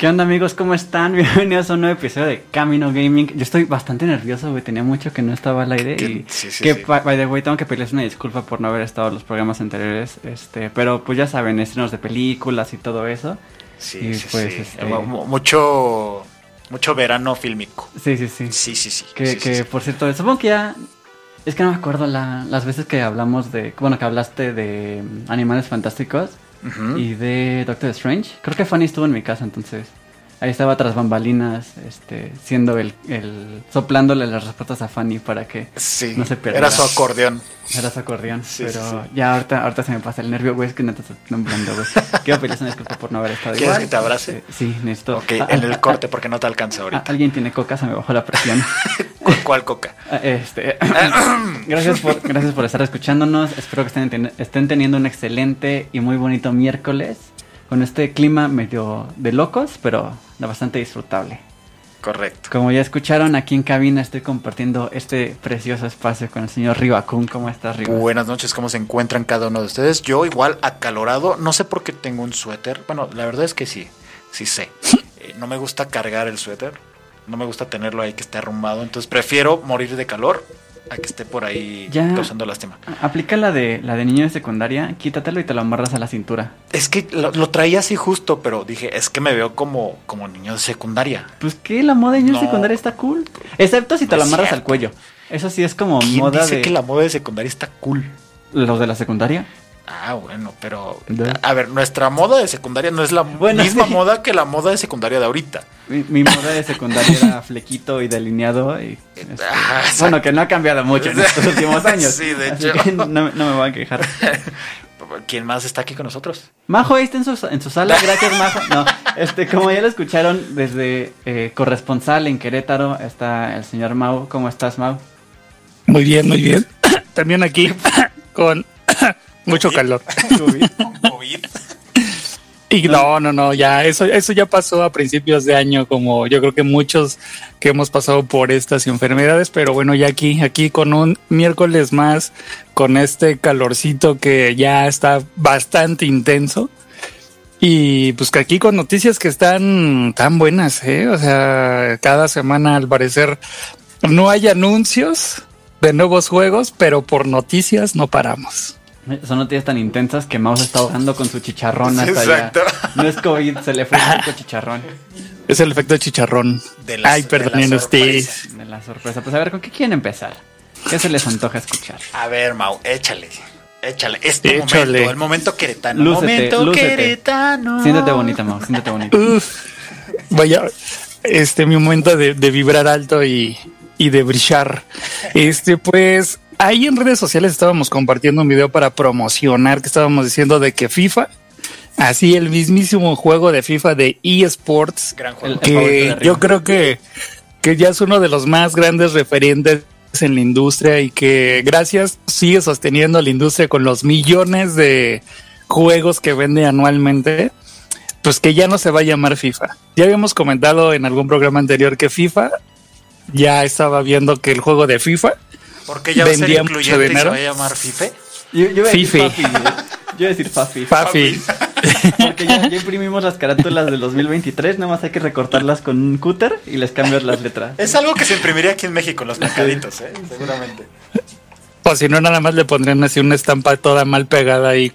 ¿Qué onda amigos? ¿Cómo están? Bienvenidos a un nuevo episodio de Camino Gaming. Yo estoy bastante nervioso, güey. Tenía mucho que no estaba al aire. Y Sí, sí, que, sí. by the way, tengo que pedirles una disculpa por no haber estado en los programas anteriores. Este, pero pues ya saben, estrenos de películas y todo eso. Sí, Y sí, pues, sí. este- Mu- mu- Mucho, mucho verano fílmico. Sí, sí, sí. Sí, sí, sí. Que, que por cierto, supongo que ya... Es que no me acuerdo la- las veces que hablamos de... Bueno, que hablaste de Animales Fantásticos y de Doctor Strange. Creo que Fanny estuvo en mi casa, entonces... Ahí estaba tras bambalinas, este, siendo el, el... soplándole las respuestas a Fanny para que Sí, no se perdiera. era su acordeón. Era su acordeón, Sí, pero sí, ya ahorita, ahorita se me pasa el nervio, güey, es que neta estoy temblando, güey. Quiero pedirles una disculpa por no haber estado ¿Quieres igual. que te abrace? Eh, sí, necesito. Ok, en el corte porque no te alcanza ah, ahorita. alguien tiene coca, se me bajó la presión. ¿Cuál, cuál coca? Ah, Este, gracias, por, gracias por estar escuchándonos. Espero que estén, estén teniendo un excelente y muy bonito miércoles. Con este clima medio de locos, pero bastante disfrutable. Correcto. Como ya escucharon, aquí en cabina estoy compartiendo este precioso espacio con el señor Ribacun. ¿Cómo estás, Riva? Buenas noches, ¿cómo se encuentran cada uno de ustedes? Yo igual acalorado, no sé por qué tengo un suéter. Bueno, la verdad es que sí, sí sé. Eh, no me gusta cargar el suéter, no me gusta tenerlo ahí que esté arrumbado, entonces prefiero morir de calor a que esté por ahí Ya. causando lástima. Aplica la de la de niño de secundaria, quítatelo y te lo amarras a la cintura. Es que lo, lo traía así justo, pero dije, es que me veo como, como niño de secundaria. Pues que la moda de niño de secundaria está cool. Excepto si te No lo amarras al cuello. Eso sí es como ¿Quién moda dice de que la moda de secundaria está cool? los de la secundaria. Ah, bueno, pero ¿De? a ver, nuestra moda de secundaria no es la Bueno, misma sí. moda que la moda de secundaria de ahorita. Mi, mi moda de secundaria era flequito y delineado y este, Ah, bueno que no ha cambiado mucho en estos últimos años. Sí, de hecho. no, no me voy a quejar. ¿Quién más está aquí con nosotros? Majo ahí está en su, en su sala, gracias Majo. No, este, como ya lo escucharon desde eh, corresponsal en Querétaro está el señor Mau. ¿Cómo estás, Mau? Muy bien, muy bien. También aquí con mucho calor. COVID. Y no, no, no, ya eso, eso ya pasó a principios de año, como yo creo que muchos que hemos pasado por estas enfermedades, pero bueno, ya aquí, aquí con un miércoles más, con este calorcito que ya está bastante intenso. Y pues que aquí con noticias que están tan buenas, ¿eh? O sea, cada semana al parecer no hay anuncios de nuevos juegos, pero por noticias no paramos. Son noticias tan intensas que Mau se está ahogando con su chicharrón hasta Exacto. allá. No es COVID, se le fue el chicharrón Es el efecto chicharrón. De las- Ay, perdonen la ustedes. de la sorpresa. Pues a ver, ¿con qué quieren empezar? ¿Qué se les antoja escuchar? A ver, Mau, échale. Échale. Es tu Échale. momento, el momento queretano. Lúcete, momento lúcete. queretano. Siéntete bonita, Mau, siéntete bonita. Uf, vaya, este mi momento de, de vibrar alto y, y de brillar. Este, pues, ahí en redes sociales estábamos compartiendo un video para promocionar que estábamos diciendo de que FIFA, así el mismísimo juego de FIFA de eSports, Gran juego. Que yo creo que, que ya es uno de los más grandes referentes en la industria y que gracias sigue sosteniendo la industria con los millones de juegos que vende anualmente, pues que ya no se va a llamar FIFA. Ya habíamos comentado en algún programa anterior que FIFA ya estaba viendo que el juego de FIFA Porque ya va a ser incluyente y se dinero. va a llamar FIFA. Yo, yo iba a decir güey. Yo iba a decir Fafi. Fafi. Porque ya, ya imprimimos las carátulas del 2023, nada más hay que recortarlas con un cúter y les cambias las letras. Es algo que se imprimiría aquí en México, los mercaditos, ¿eh? Seguramente. O si no, nada más le pondrían así una estampa toda mal pegada y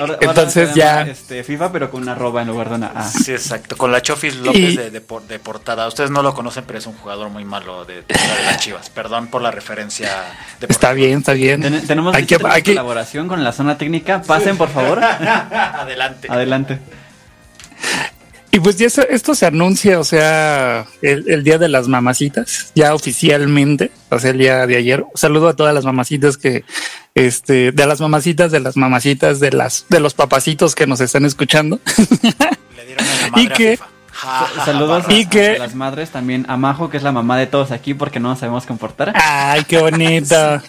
Ahora- Entonces ya- Este, FIFA, pero con una arroba en lugar de una A. Sí, exacto. Con la Chofis López Y- de, de por- de portada. Ustedes no lo conocen, pero es un jugador muy malo de, de las Chivas. Perdón por la referencia. deportiva. está bien, está bien. Ten- tenemos Hay lista que, la hay que- colaboración con la zona técnica. Pasen, por favor. Adelante. Adelante. Y pues ya esto se anuncia, o sea, el, el día de las mamacitas, ya oficialmente, o sea, el día de ayer. Un saludo a todas las mamacitas que este, de las mamacitas, de las mamacitas, de las, de los papacitos que nos están escuchando. Le dieron a la madre Y a que- FIFA. Saludos barra. a, Y que- a las madres, también a Majo, que es la mamá de todos aquí porque no nos sabemos comportar. Ay, qué bonita.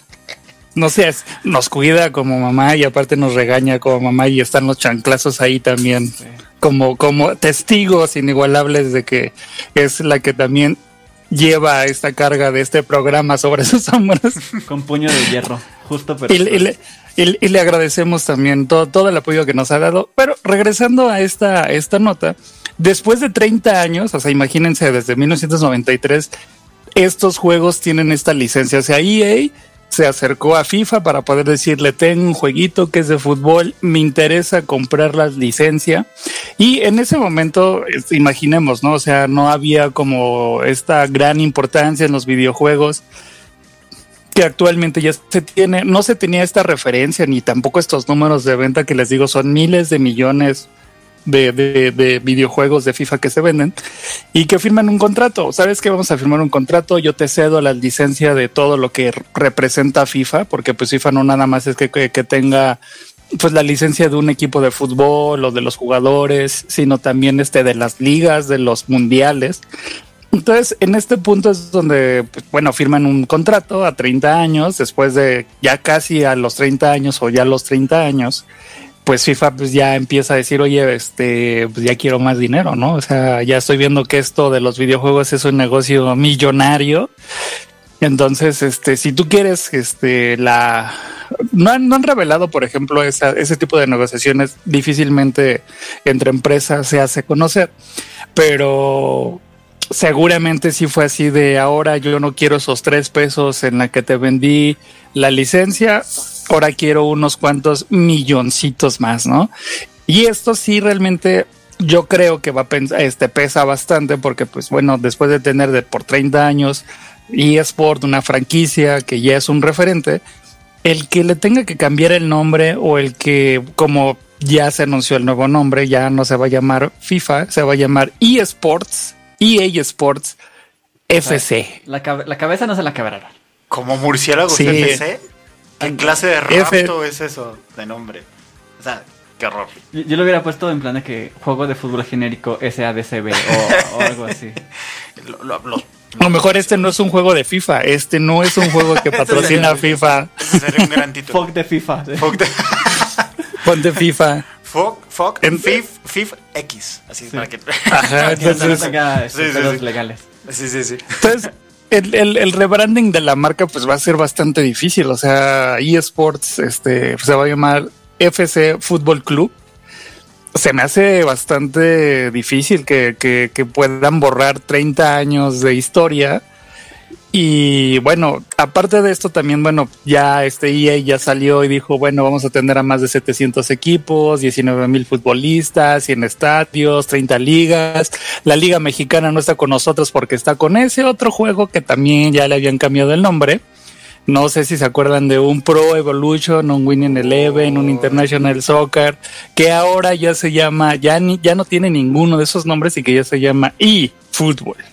No sé, nos cuida como mamá y aparte nos regaña como mamá y están los chanclazos ahí también como, como testigos inigualables de que es la que también lleva esta carga de este programa sobre sus hombros. Con puño de hierro, justo pero Y, le- y le, y- y le agradecemos también todo, todo el apoyo que nos ha dado. Pero regresando a esta, esta nota, después de 30 años, o sea, imagínense, desde 1993, estos juegos tienen esta licencia. O sea, EA se acercó a FIFA para poder decirle, tengo un jueguito que es de fútbol, me interesa comprar la licencia. Y en ese momento, imaginemos, ¿no? O sea, no había como esta gran importancia en los videojuegos que actualmente ya se tiene, no se tenía esta referencia ni tampoco estos números de venta que les digo son miles de millones de, de- de videojuegos de FIFA que se venden y que firman un contrato. ¿Sabes que Vamos a firmar un contrato, yo te cedo la licencia de todo lo que representa FIFA, porque pues FIFA no nada más es que, que- tenga pues la licencia de un equipo de fútbol o de los jugadores, sino también este de las ligas, de los mundiales. Entonces, en este punto es donde, pues, bueno, firman un contrato a 30 años, después de ya casi a los 30 años o ya los 30 años, pues FIFA pues ya empieza a decir, oye, este, pues ya quiero más dinero, ¿no? O sea, ya estoy viendo que esto de los videojuegos es un negocio millonario. Entonces, este, si tú quieres, este, la, no han, no han revelado, por ejemplo, esa, ese tipo de negociaciones difícilmente entre empresas se hace conocer, pero seguramente sí fue así de ahora yo no quiero esos tres pesos en la que te vendí la licencia, ahora quiero unos cuantos milloncitos más, ¿no? Y esto sí realmente yo creo que va a pensar, este pesa bastante porque pues bueno, después de tener de por 30 años eSport, una franquicia que ya es un referente, el que le tenga que cambiar el nombre o el que como ya se anunció el nuevo nombre, ya no se va a llamar FIFA, se va a llamar eSports, EA Sports FC. La, la cabeza no se la quebraron. Como murciélago Sí. CPC. ¿Qué clase de F- rapto es eso de nombre? O sea, qué horror. Yo, yo lo hubiera puesto en plan de que juego de fútbol genérico SADCB o, o algo así. Lo- lo- los- A lo mejor este no es un juego de FIFA, este no es un juego que patrocina FIFA. ese sería un gran título. Fuck de FIFA. Fuck, de- Ponte FIFA. fuck, fuck En- FIF, FIF X. Así para que. Ajá, entonces, tenga este, Sí, sí, sí. legales. Sí, sí, sí. Entonces, el, el, rebranding de la marca pues va a ser bastante difícil. O sea, eSports este, se va a llamar FC Fútbol Club. Se me hace bastante difícil que, que, que puedan borrar 30 años de historia. Y bueno, aparte de esto también, bueno, ya este EA ya salió y dijo, bueno, vamos a tener a más de 700 equipos, 19 mil futbolistas, 100 estadios, 30 ligas. La Liga Mexicana no está con nosotros porque está con ese otro juego que también ya le habían cambiado el nombre. No sé si se acuerdan de un Pro Evolution, un Winning Eleven, un International Soccer, que ahora ya se llama, ya, ni, ya no tiene ninguno de esos nombres y que ya se llama eFootball.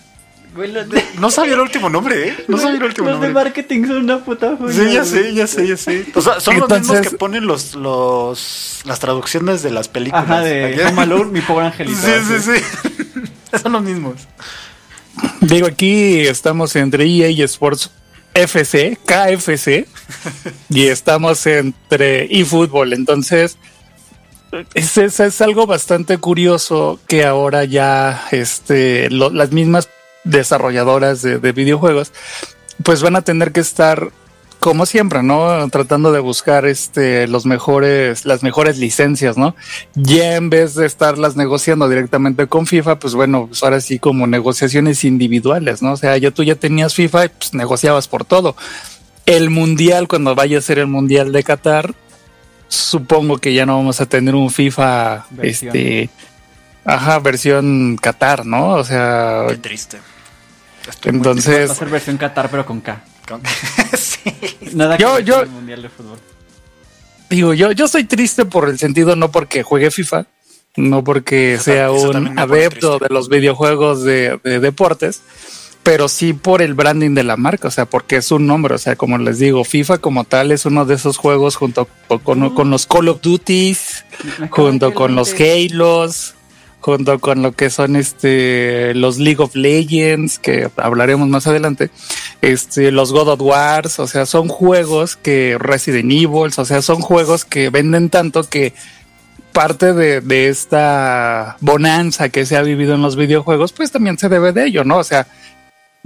De, No sabía el último nombre, ¿eh? No sabía el último los de nombre. marketing son una puta joya, Sí, ya sé, ya sé, ya sé. O sea, son los mismos que ponen los, los, las traducciones de las películas. Ajá, de Home Alone, mi pobre angelito. Sí, sí, así. sí. Son los mismos. Digo, aquí estamos entre EA Sports FC, KFC, y estamos entre eFootball. Entonces, es, es, es algo bastante curioso que ahora ya este, lo- las mismas desarrolladoras de, de videojuegos, pues van a tener que estar como siempre, ¿no? Tratando de buscar este los mejores, las mejores licencias, ¿no? Ya en vez de estarlas negociando directamente con FIFA, pues bueno, pues ahora sí como negociaciones individuales, ¿no? O sea, ya tú ya tenías FIFA y pues negociabas por todo. El mundial, cuando vaya a ser el mundial de Qatar, supongo que ya no vamos a tener un FIFA, Versión. este, ajá, versión Qatar, ¿no? O sea, Qué triste. Estoy entonces, Va a ser versión Qatar, pero con K. triste con- sí. Nada que Yo- yo- el Mundial de Fútbol. Digo, yo, yo soy triste por el sentido, no porque juegue FIFA, no porque Eso sea un adepto de los videojuegos de, de deportes, pero sí por el branding de la marca, o sea, porque es un nombre, o sea, como les digo, FIFA como tal es uno de esos juegos junto con, con los Call of Duties, junto con los Halos, junto con lo que son este los League of Legends, que hablaremos más adelante, este, los God of Wars, o sea, son juegos que Resident Evil, o sea, son juegos que venden tanto que parte de, de esta bonanza que se ha vivido en los videojuegos, pues también se debe de ello, ¿no? O sea,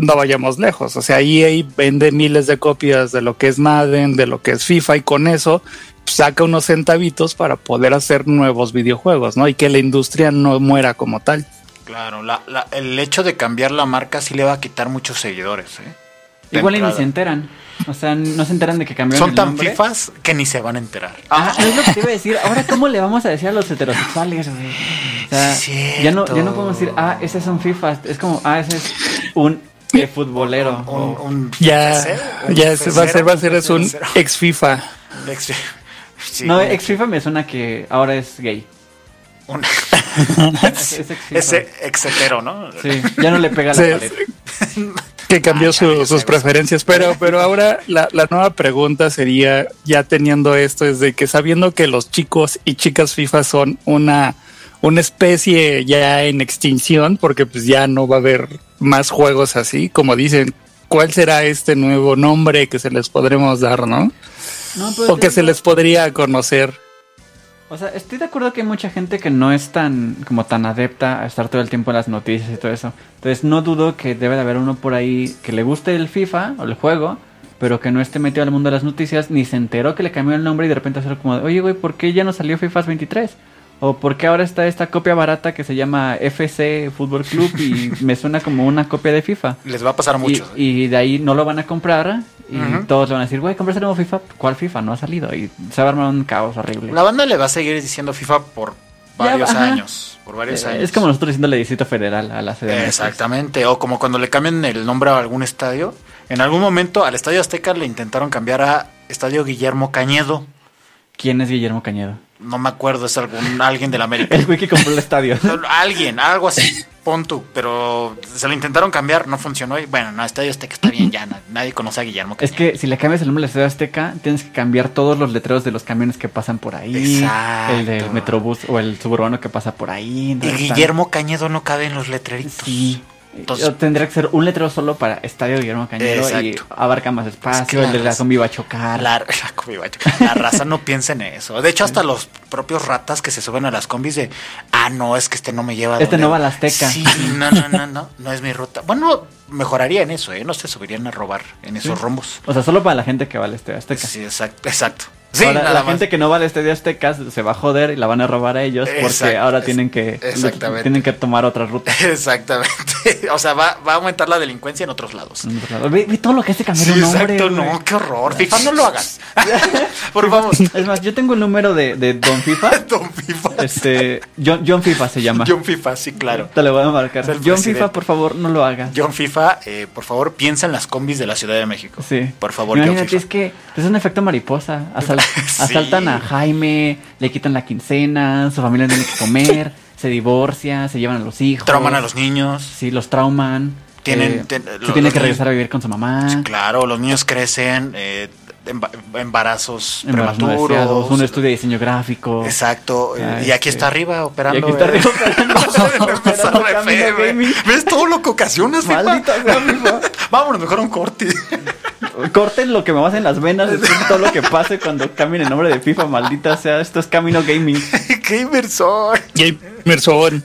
no vayamos lejos. O sea, EA vende miles de copias de lo que es Madden, de lo que es FIFA, y con eso saca unos centavitos para poder hacer nuevos videojuegos, ¿no? Y que la industria no muera como tal. Claro, la, la, el hecho de cambiar la marca sí le va a quitar muchos seguidores, ¿eh? Igual y ni se enteran. O sea, no se enteran de que cambiaron Son tan fifas que ni se van a enterar. Ah, es lo que te iba a decir. Ahora, ¿cómo le vamos a decir a los heterosexuales? O sea, ya no, ya no podemos decir, ah, ese es un FIFA. Es como, ah, ese es un e futbolero. Un, un, ya, ya va a ser, va a ser, es un ex FIFA. no, ex FIFA me suena que ahora es gay. Ese ex ¿no? Sí, ya no le pega la paleta. que cambió ah, sus preferencias. Pero, pero ahora la, la, nueva pregunta sería, ya teniendo esto, es de que sabiendo que los chicos y chicas FIFA son una, una especie ya en extinción, porque pues ya no va a haber más juegos así, como dicen, ¿cuál será este nuevo nombre que se les podremos dar, no? no pues, o que se les podría conocer. O sea, estoy de acuerdo que hay mucha gente que no es tan como tan adepta a estar todo el tiempo en las noticias y todo eso. Entonces no dudo que debe de haber uno por ahí que le guste el FIFA o el juego, pero que no esté metido al mundo de las noticias, ni se enteró que le cambió el nombre y de repente hacer como de, oye güey, ¿por qué ya no salió FIFA 23? O por qué ahora está esta copia barata que se llama FC Fútbol Club y me suena como una copia de FIFA. Les va a pasar mucho. Y, de ahí no lo van a comprar y todos le van a decir, güey, compras el nuevo FIFA. ¿Cuál FIFA? No ha salido. Y se va a armar un caos horrible. La banda le va a seguir diciendo FIFA por varios años. Por varios eh, años. Es como nosotros diciéndole Distrito Federal a la sede. Exactamente. O como cuando le cambian el nombre a algún estadio. En algún momento al Estadio Azteca le intentaron cambiar a Estadio Guillermo Cañedo. ¿Quién es Guillermo Cañedo? No me acuerdo, es algún alguien de la América. el que compró el estadio. alguien, algo así. Pontu, pero se lo intentaron cambiar, no funcionó. Y bueno, no, Estadio Azteca está bien, ya nadie conoce a Guillermo. Es que si le cambias el nombre al Estadio Azteca, tienes que cambiar todos los letreros de los camiones que pasan por ahí. Exacto. El del Metrobús o el suburbano que pasa por ahí. Y Guillermo Cañedo no cabe en los letreritos. Sí. Entonces, tendría que ser un letrero solo para Estadio Guillermo Cañero y abarca más espacio, el de la combi va a chocar. La, va a chocar. La raza no piensa en eso. De hecho, hasta los propios ratas que se suben a las combis de, ah, no, es que este no me lleva. Este no va a la Azteca. Sí, no, no, no, no, no es mi ruta. Bueno, mejoraría en eso, ¿eh? No se subirían a robar en esos rombos. O sea, solo para la gente que va al Estadio Azteca. Sí, exacto. exacto. Sí, ahora, la gente que no va al Estadio Aztecas se va a joder y la van a robar a ellos porque ahora tienen que tienen que tomar otra ruta. Exactamente. O sea, va, va a aumentar la delincuencia en otros lados. Vi, todo lo que hace cambiar sí. Exacto, no, qué horror. FIFA no lo hagas. Por favor. Es más, yo tengo el número de, de Don FIFA. Don FIFA. Este, John, John, FIFA se llama. John FIFA, sí, claro. Te lo voy a marcar. John FIFA, por favor, no lo hagas. John FIFA, eh, por favor, piensa en las combis de la Ciudad de México. Sí. Por favor, Imagínate, John FIFA. es que es un efecto mariposa. sí. Asaltan a Jaime, le quitan la quincena, su familia tiene que comer, se divorcia, se llevan a los hijos. Trauman a los niños. Sí, los trauman. Tienen, eh, se tiene que regresar a vivir con su mamá. Claro, los niños crecen, eh, embarazos prematuros. un estudio de diseño gráfico. Exacto. Eh, y aquí está arriba operando. Y aquí está arriba operando. ¿Ves todo lo que ocasionas, Maldita Vámonos, mejor un corte. Corten lo que me vas en las venas todo lo que pase cuando cambien el nombre de FIFA, maldita sea. Esto es Camino Gaming. Gamerson. Gamerson.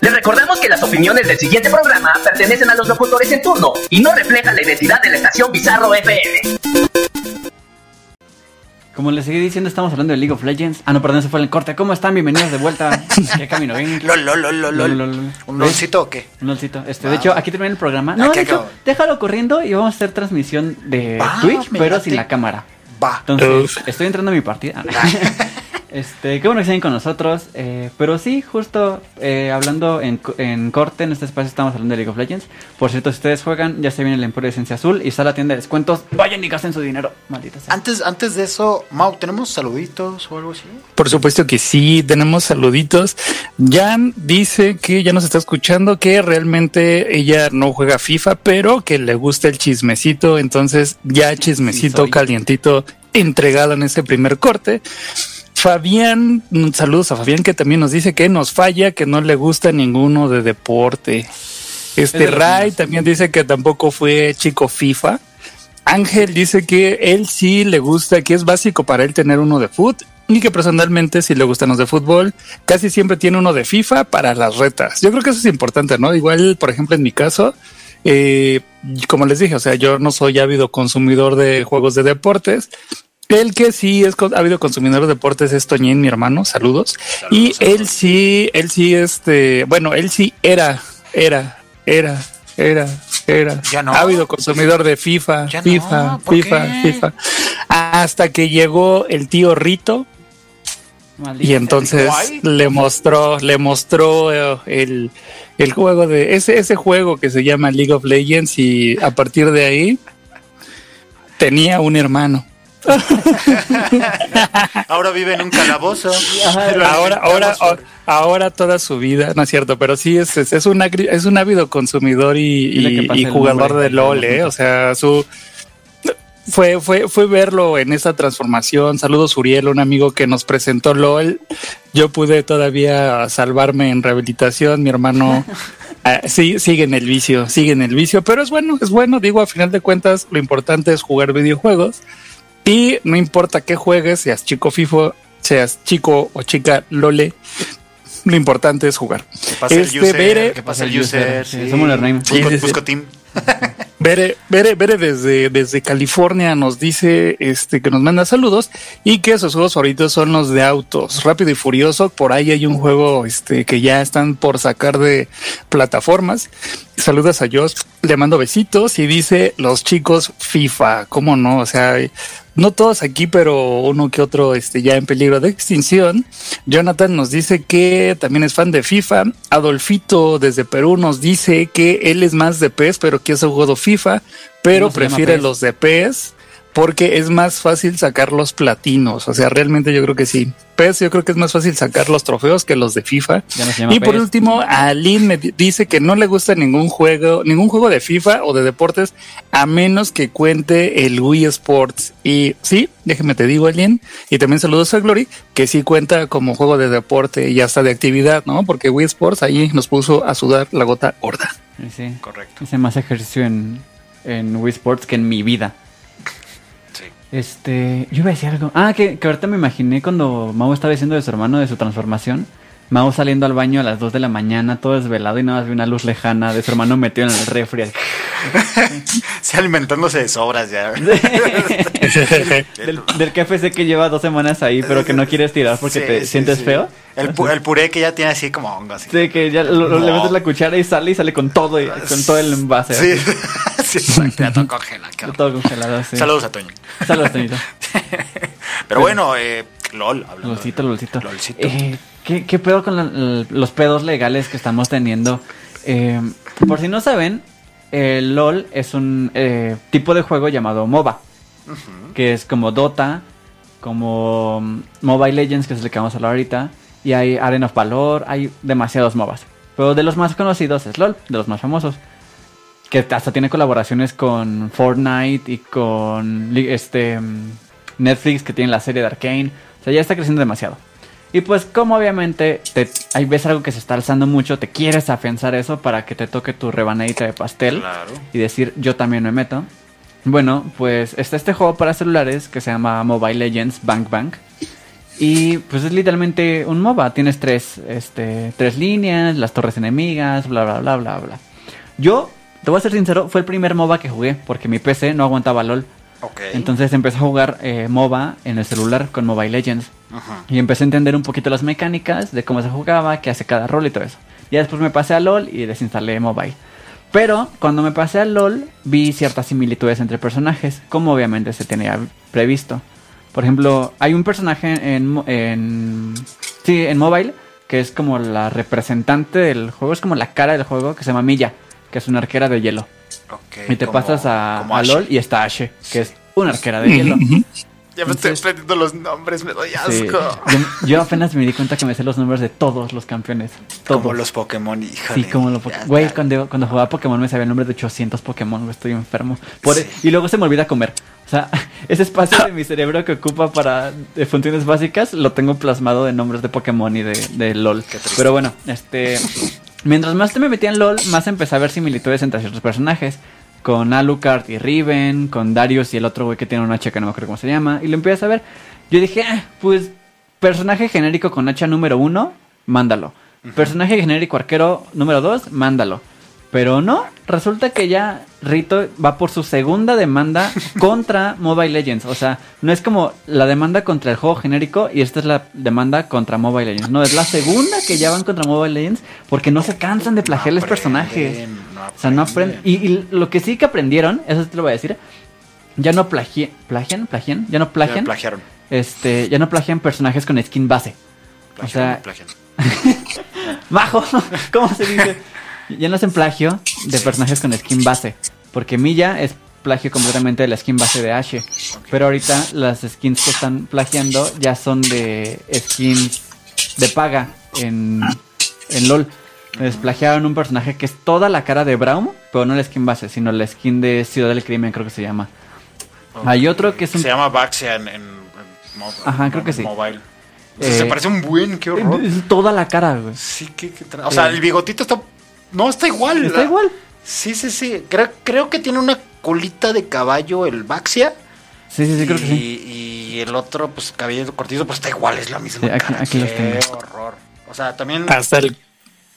Les recordamos que las opiniones del siguiente programa pertenecen a los locutores en turno y no reflejan la identidad de la estación Bizarro FM. Como les seguí diciendo, estamos hablando de League of Legends. Ah, no, perdón, se fue el corte. ¿Cómo están? Bienvenidos de vuelta. ¿Qué camino? Ven. Lol, lol, lol, lol, lol. ¿Un lolcito o qué? Un lolcito. Este, de hecho, aquí termina el programa. No, de hecho, déjalo corriendo y vamos a hacer transmisión de Twitch, pero sin la cámara. Va. Entonces, estoy entrando a mi partida. Este, qué bueno que estén con nosotros. eh, pero sí, justo eh, hablando en, en corte, en este espacio estamos hablando de League of Legends. Por cierto, si ustedes juegan, ya se viene el Emporio de Esencia Azul y está la tienda de descuentos. Vayan y gasten su dinero, maldita sea. Antes, antes de eso, Mau, ¿tenemos saluditos o algo así? Por supuesto que sí, tenemos saluditos. Jan dice que ya nos está escuchando, que realmente ella no juega FIFA, pero que le gusta el chismecito, entonces ya chismecito calientito entregado en este primer corte. Fabián, saludos a Fabián que también nos dice que nos falla, que no le gusta ninguno de deporte. Es Este Ray también dice que tampoco fue chico FIFA. Ángel dice que él sí le gusta, que es básico para él tener uno de foot y que personalmente sí le gustan los de fútbol. Casi siempre tiene uno de FIFA para las retas. Yo creo que eso es importante, ¿no? Igual, por ejemplo, en mi caso, eh, como les dije, o sea, yo no soy ávido consumidor de juegos de deportes. El que sí es co- ávido consumidor de deportes es Toñín, mi hermano, saludos. y él sí, él sí, este, bueno, él sí era, era, era, era, era Ya no. ávido consumidor de FIFA, Ya FIFA, ¿por FIFA, qué? FIFA. Hasta que llegó el tío Rito Maldita y entonces le mostró, le mostró eh, el, el juego de ese, ese juego que se llama League of Legends y a partir de ahí tenía un hermano. Ahora vive en un calabozo. Ahora, ahora, ahora, toda su vida, no es cierto, pero sí es, es, es un, es un ávido consumidor y, jugador nombre. de LOL, eh, o sea, su fue, fue, fue verlo en esa transformación. Saludos Uriel, un amigo que nos presentó LOL. Yo pude todavía salvarme en rehabilitación, mi hermano ah, sí, sigue en el vicio, sigue en el vicio, pero es bueno, es bueno, digo, a final de cuentas, lo importante es jugar videojuegos. Y no importa qué juegues, seas chico FIFO, seas chico o chica Lole, lo importante es jugar. Que pase el Este, user, Bere- que pase el user. Sí, somos los Raim. Sí, Busco, sí, sí. busco team. Bere, Bere, Bere desde, desde California nos dice este que nos manda saludos y que sus juegos favoritos son los de autos. Rápido y Furioso, por ahí hay un juego este que ya están por sacar de plataformas. Saludas a Josh, le mando besitos y dice los chicos FIFA, ¿cómo no? O sea, no todos aquí, pero uno que otro este, ya en peligro de extinción. Jonathan nos dice que también es fan de FIFA. Adolfito desde Perú nos dice que él es más de PES, pero que ha jugado FIFA, pero ¿Cómo se llama prefiere los de PES porque es más fácil sacar los platinos. O sea, realmente yo creo que sí. PES yo creo que es más fácil sacar los trofeos que los de FIFA. Y por PES. último, Aline me di- dice que no le gusta ningún juego, ningún juego de FIFA o de deportes, a menos que cuente el Wii Sports. Y sí, déjeme te digo, Aline, y también saludos a Glory, que sí cuenta como juego de deporte y hasta de actividad, ¿no? Porque Wii Sports ahí nos puso a sudar la gota gorda. Sí, sí. Correcto. Hice más ejercicio en, en Wii Sports que en mi vida. Este, yo iba a decir algo. Ah, que, que ahorita me imaginé cuando Mau estaba diciendo de su hermano, de su transformación. Mau saliendo al baño a las 2 de la mañana, todo desvelado y nada más vi una luz lejana de su hermano metido en el refri. Se alimentándose de sobras ya. del, del KFC que lleva dos semanas ahí, pero que no quieres tirar porque Sí, te sí, sientes sí. feo. El, pu- el puré que ya tiene así como hongo. Así. Sí, que ya lo- le metes la cuchara y sale y sale con todo, y- con todo el envase. Sí, sí, exacto. Ya todo congelado, sí. Saludos a Toño. Saludos, Toñito. Pero bueno, eh, LOL. hablando Lolcito, Lolcito. Lolcito. Eh, ¿qué, qué pedo con la- los pedos legales que estamos teniendo? Eh, por si no saben, el LOL es un eh, tipo de juego llamado MOBA, que es como Dota, como mm, Mobile Legends, que es el que vamos a hablar ahorita, y hay Arena of Valor, hay demasiados MOBAs. Pero de los más conocidos es LOL, de los más famosos. Que hasta tiene colaboraciones con Fortnite y con este mm, Netflix que tiene la serie de Arkane. O sea, ya está creciendo demasiado. Y pues como obviamente te, ahí ves algo que se está alzando mucho, te quieres afianzar eso para que te toque tu rebanadita de pastel Claro. y decir yo también me meto. Bueno, pues está este juego para celulares que se llama Mobile Legends Bank Bank. Y pues es literalmente un MOBA. Tienes tres, este, tres líneas, las torres enemigas, bla, bla, bla, bla, bla. Yo, te voy a ser sincero, fue el primer MOBA que jugué porque mi PC no aguantaba LOL. Entonces empecé a jugar eh, MOBA en el celular con Mobile Legends. Ajá. Y empecé a entender un poquito las mecánicas de cómo se jugaba, qué hace cada rol y todo eso. Ya después me pasé a LOL y desinstalé mobile. Pero cuando me pasé a LOL vi ciertas similitudes entre personajes, como obviamente se tenía previsto. Por ejemplo, hay un personaje en, en sí, en mobile que es como la representante del juego, es como la cara del juego que se llama Milla, que es una arquera de hielo. Ok, Y te como- pasas a, a. LOL y está Ashe, que es una arquera de hielo. Ya me estoy aprendiendo los nombres, me doy asco. Sí. Yo, yo apenas me di cuenta que me sé los nombres de todos los campeones. Todos. Como los Pokémon, híjole. Sí, como los Pokémon. Güey, cuando, cuando jugaba Pokémon me sabía el nombre de 800 Pokémon, güey, estoy enfermo. Por- Sí. Y luego se me olvida comer. O sea, ese espacio de mi cerebro que ocupa para de funciones básicas lo tengo plasmado de nombres de Pokémon y de, de LOL. Qué triste. Pero bueno, este. Mientras más te me metía en LOL, más empecé a ver similitudes entre ciertos personajes. Con Alucard y Riven, con Darius y el otro güey que tiene un hacha que no me acuerdo cómo se llama. Y lo empiezas a ver. Yo dije, ah, pues, personaje genérico con hacha número uno, mándalo. Personaje genérico arquero número dos, mándalo. Pero no, resulta que ya Rito va por su segunda demanda contra Mobile Legends. O sea, no es como la demanda contra el juego genérico y esta es la demanda contra Mobile Legends. No, es la segunda que ya van contra Mobile Legends porque no se cansan de plagiarles No personajes. no O sea, no aprenden. Y, y lo que sí que aprendieron, eso te lo voy a decir, ya no plagi plagian, plagian, ya no Ya plagian, plagiaron. este, ya no plagian personajes con skin base. O sea. Bajo, ¿cómo se dice? Ya no hacen plagio de personajes con skin base. Porque Milla es plagio completamente de la skin base de Ashe. Pero ahorita las skins que están plagiando ya son de skins de paga en, en LOL. Les plagiaron un personaje que es toda la cara de Braum, pero no la skin base, sino la skin de Ciudad del Crimen, creo que se llama. Hay otro que es un- Se llama Baxia en, en, Ajá, creo que sí. Mobile. Eh, se parece un buen, qué horror. Es toda la cara, güey. Sí, que, o sea, el bigotito está. No, está igual. Está igual. Sí, sí, sí. Creo, creo que tiene una colita de caballo el Baxia. Sí, sí, sí, y, creo que sí. y el otro, pues cabello cortito, pues está igual, es la misma. Sí, aquí- cara. aquí los qué tengo. horror. O sea, también. Hasta el,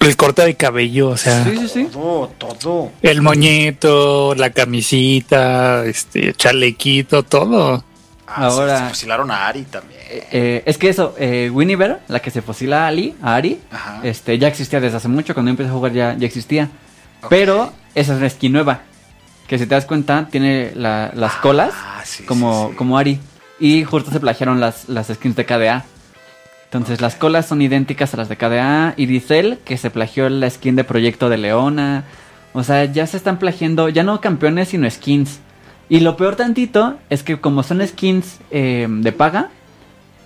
el corte de cabello, o sea, Sí, sí, sí. Todo, todo. el moñeto, la camisita, este chalequito, todo. Ah, Ahora- Se, se fusilaron a Ari también. Eh, es que eso, eh, Winnie Bear, la que se fusila a Ali, a Ari, Ajá. este, ya existía desde hace mucho, cuando yo empecé a jugar ya, ya existía. Pero esa es una skin nueva, que si te das cuenta tiene la- las Ah, colas sí, como, sí, sí. como Ari. Y justo se plagiaron las, las skins de KDA. Entonces las colas son idénticas a las de KDA. Y Dicel, que se plagió la skin de Proyecto de Leona. O sea, ya se están plagiando, ya no campeones, sino skins. Y lo peor tantito es que como son skins eh, de paga,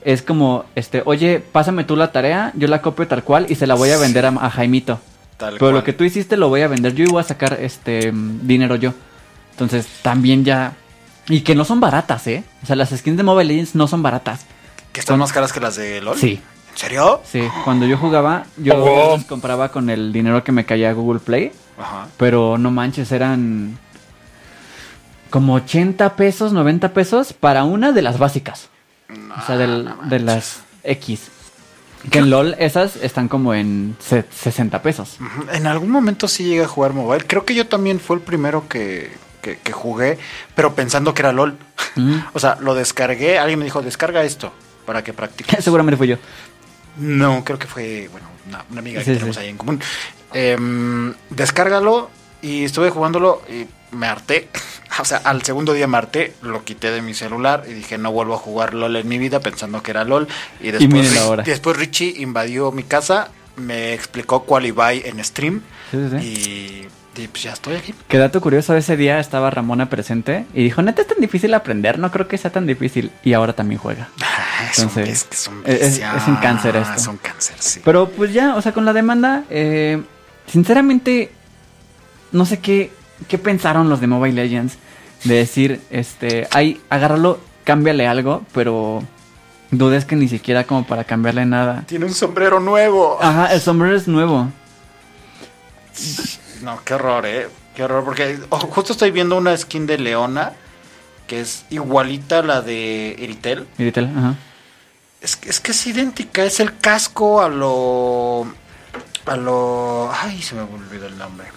es como, este, oye, pásame tú la tarea, yo la copio tal cual y se la voy a vender a, a Jaimito. Tal Pero lo que tú hiciste lo voy a vender yo y voy a sacar este dinero yo. Entonces también ya... Y que no son baratas, ¿eh? O sea, las skins de Mobile Legends no son baratas. ¿Que están más caras que las de LOL? Sí, ¿En serio? sí. Cuando yo jugaba, yo Oh. las compraba con el dinero que me caía a Google Play. Ajá. Pero no manches, eran como 80 pesos, 90 pesos para una de las básicas. o sea, del- no de las X. Que en LOL esas están como en se- 60 pesos. En algún momento sí llegué a jugar mobile. Creo que yo también fue el primero que, que, que jugué, pero pensando que era LOL. Mm. O sea, lo descargué, alguien me dijo, descarga esto para que practiques. Seguramente fui yo. No, creo que fue, bueno, una, una amiga Sí, que sí. tenemos ahí en común. Em, descárgalo y estuve jugándolo y me harté. O sea, al segundo día me harté, lo quité de mi celular y dije, no vuelvo a jugar LOL en mi vida pensando que era LOL. Y después, ahora. Richie invadió mi casa, me explicó cuál iba en stream Sí, sí, sí. y, y pues ya estoy aquí. Que dato curioso, ese día estaba Ramona presente y dijo, neta es tan difícil aprender, no creo que sea tan difícil. Y ahora también juega. Es un- Entonces, es, que es un es- es- un cáncer esto. Es un cáncer, sí. Pero pues ya, o sea, con la demanda, eh, sinceramente, no sé qué, qué pensaron los de Mobile Legends de decir, este, ahí, agárralo, cámbiale algo, pero dudes que ni siquiera como para cambiarle nada. Tiene un sombrero nuevo. Ajá, el sombrero es nuevo. No, qué horror, eh. Qué horror, porque ojo, justo estoy viendo una skin de Leona que es igualita a la de Eritel. Iritel, ajá. Es, que- es que es idéntica, es el casco a lo... A lo... Ay, se me olvidó el nombre.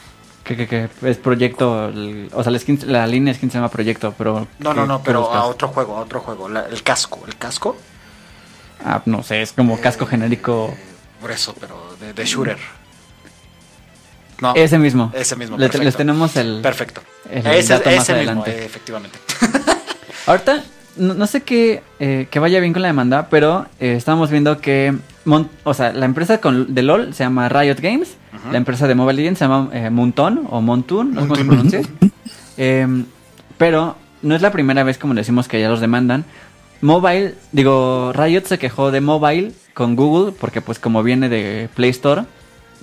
Que, que, que es proyecto, el- o sea, la, skin- la línea skin se llama proyecto, pero... No, ¿qué- no, no, pero buscas? a otro juego, a otro juego. la- el casco, el casco. Ah, no sé, es como casco genérico. Eh, Por eso, pero de, de shooter. No, Ese mismo. ese mismo. Le- les tenemos el... Perfecto. el ese dato más mismo, adelante. eh, efectivamente. Ahorita, no, no sé qué, eh, que vaya bien con la demanda, pero eh, estamos viendo que, Mon- o sea, la empresa con, de LOL se llama Riot Games, la empresa de Mobile Legends se llama eh, Moonton o Montun, no sé cómo se pronuncia. Em, pero no es la primera vez, como decimos, que ya los demandan. Mobile, digo, Riot se quejó de Mobile con Google, porque pues como viene de Play Store,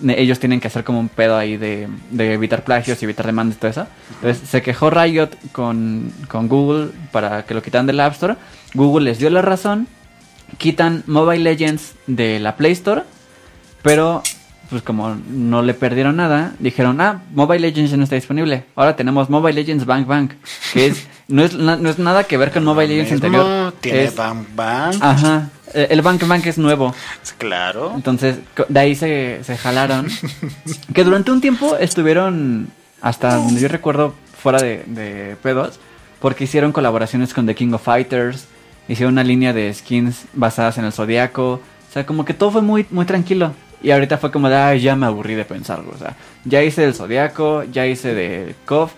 ellos tienen que hacer como un pedo ahí de, de evitar plagios y evitar demandas y todo eso. Entonces se quejó Riot con, con Google para que lo quitaran del App Store. Google les dio la razón, quitan Mobile Legends de la Play Store, pero pues como no le perdieron nada, dijeron, ah, Mobile Legends ya no está disponible. Ahora tenemos Mobile Legends Bang Bang, que es no es, no es nada que ver con Mobile Legends anterior. Tiene Es- Bang Bang. Ajá, eh, el Bang Bang es nuevo. Claro. Entonces, de ahí se, se jalaron. que durante un tiempo estuvieron, hasta donde yo recuerdo, fuera de, de pedos, porque hicieron colaboraciones con The King of Fighters, hicieron una línea de skins basadas en el Zodiaco. O sea, como que todo fue muy, muy tranquilo. Y ahorita fue como de, ay, ya me aburrí de pensarlo. O sea, ya hice el Zodiaco, ya hice de KOF.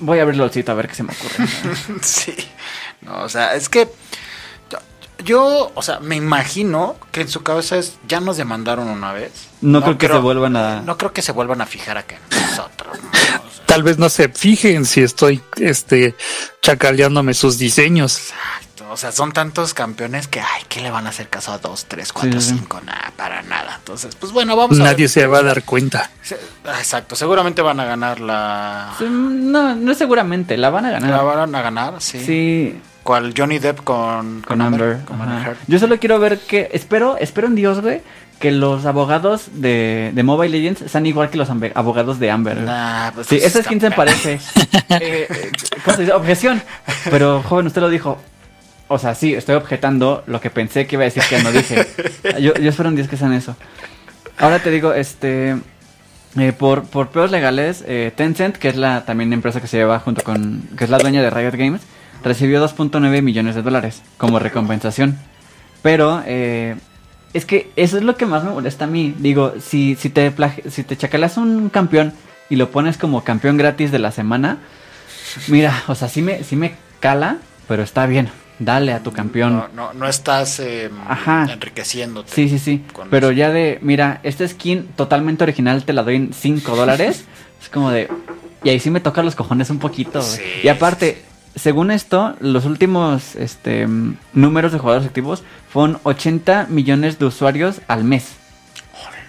Voy a abrir LOLcito a ver qué se me ocurre. Sí. No, o sea, es que yo, o sea, me imagino que en su cabeza es, ya nos demandaron una vez. No creo que se vuelvan a- No creo que se vuelvan a fijar acá en nosotros. Tal vez no se fijen si estoy este chacaleándome sus diseños. exacto. O sea, son tantos campeones que, ay, ¿qué le van a hacer caso a dos, tres, cuatro, Sí, cinco? Nada, para nada. Entonces, pues bueno, vamos a Nadie ver. se va a dar cuenta. Ah, Exacto, seguramente van a ganar la... No, no seguramente, la van a ganar. La van a ganar, sí. sí ¿Cuál? Johnny Depp con, con Amber. con. Amber Heard. Yo solo quiero ver que. Espero, espero en Dios, güey, que los abogados de, de Mobile Legends sean igual que los abogados de Amber. Nah, pues sí, esa está skin se parece. Eh, ¿Cómo se dice? Objeción. Pero, joven, usted lo dijo. O sea, sí, estoy objetando lo que pensé que iba a decir que no dije. Yo, yo espero en Dios que sean eso. Ahora te digo, este. eh, por, por peos legales, eh, Tencent, que es la también empresa que se lleva junto con. que es la dueña de Riot Games, recibió 2.9 millones de dólares como recompensación. Pero eh, es que eso es lo que más me molesta a mí. Digo, si, si, te, si te chacaleas un campeón y lo pones como campeón gratis de la semana, mira, o sea, sí me, sí me cala, pero está bien. Dale a tu campeón. No, no, no estás eh, Ajá. enriqueciéndote. Sí, sí, sí. Pero eso. ya de, mira, esta skin totalmente original te la doy en 5 dólares. es como de. Y ahí sí me toca los cojones un poquito. Sí, y aparte, según esto, los últimos este, números de jugadores activos fueron 80 millones de usuarios al mes.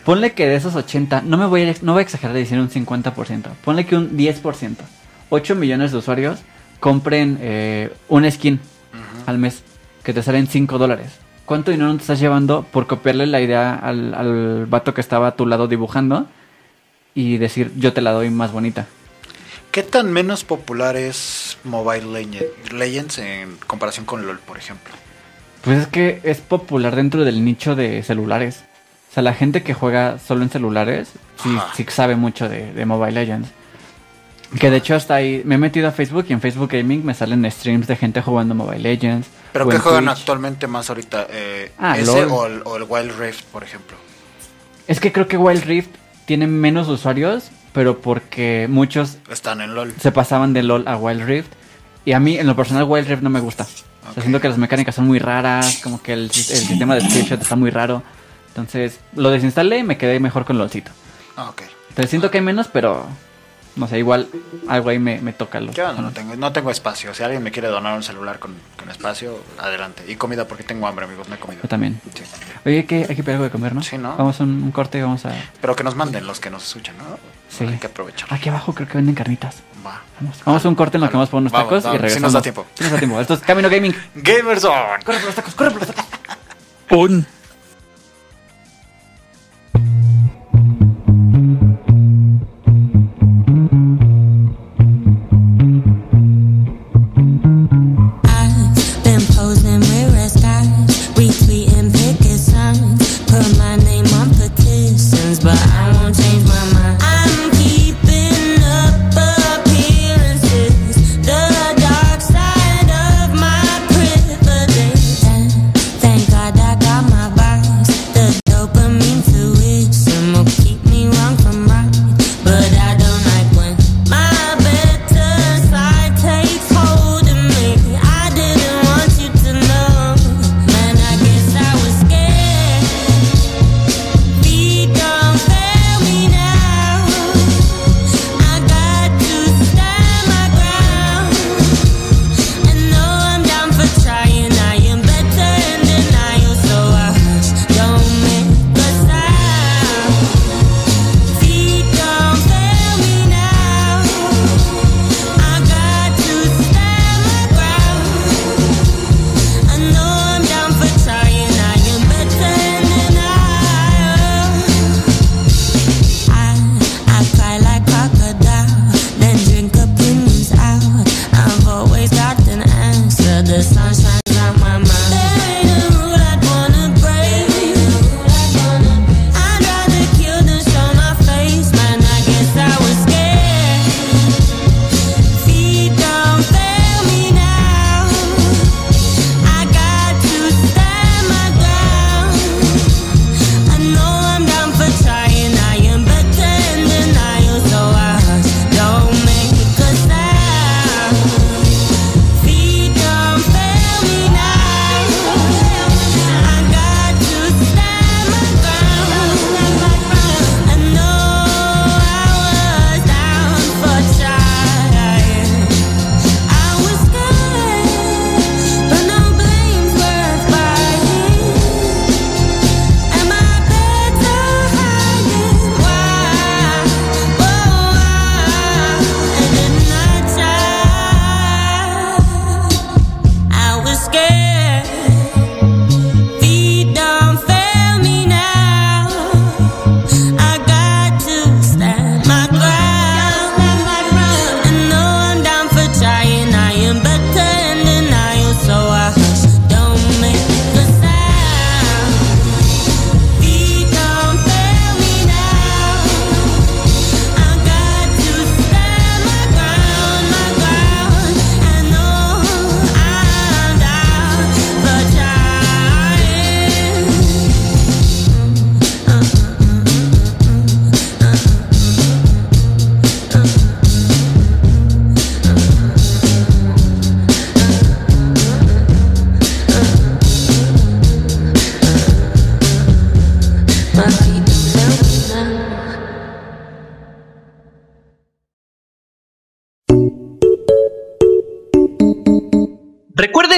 Ponle que de esos 80, no me voy a, no voy a exagerar de decir un 50%. Ponle que un 10%. 8 millones de usuarios compren eh, una skin al mes que te salen 5 dólares. ¿Cuánto dinero te estás llevando por copiarle la idea al, al vato que estaba a tu lado dibujando y decir yo te la doy más bonita? ¿Qué tan menos popular es Mobile Legend- Legends en comparación con LOL, por ejemplo? Pues es que es popular dentro del nicho de celulares. O sea, la gente que juega solo en celulares sí, sí sabe mucho de, de Mobile Legends. Que de hecho hasta ahí me he metido a Facebook y en Facebook Gaming me salen streams de gente jugando Mobile Legends. ¿Pero qué juegan Twitch. actualmente más ahorita? Eh, Ah, ¿Ese LOL. o el, o el Wild Rift, por ejemplo? Es que creo que Wild Rift tiene menos usuarios, pero porque muchos Están en LOL. se pasaban de LOL a Wild Rift. Y a mí, en lo personal, Wild Rift no me gusta. O sea, Ok. siento que las mecánicas son muy raras, como que el, el sistema de screenshot está muy raro. Entonces, lo desinstalé y me quedé mejor con LOLcito. Ah, ok. Entonces, siento que hay menos, pero no sé, igual algo ahí me, me toca. Los, Yo no, no tengo, no tengo espacio. Si alguien me quiere donar un celular con, con espacio, adelante. Y comida porque tengo hambre, amigos, no he comido. Yo también. Sí. Oye, que, hay que pedir algo de comer, ¿no? Sí, ¿no? Vamos a un, un corte y vamos a... Pero que nos manden los que nos escuchan, ¿no? Sí. Hay que aprovechar. Aquí abajo creo que venden carnitas. Va. Vamos, vamos a un corte en lo que vamos por unos Vamos, tacos vamos, y regresamos. nos da tiempo. Sí nos da tiempo. Esto es Camino Gaming. Gamerson. Corre por los tacos, corre por los tacos. Un.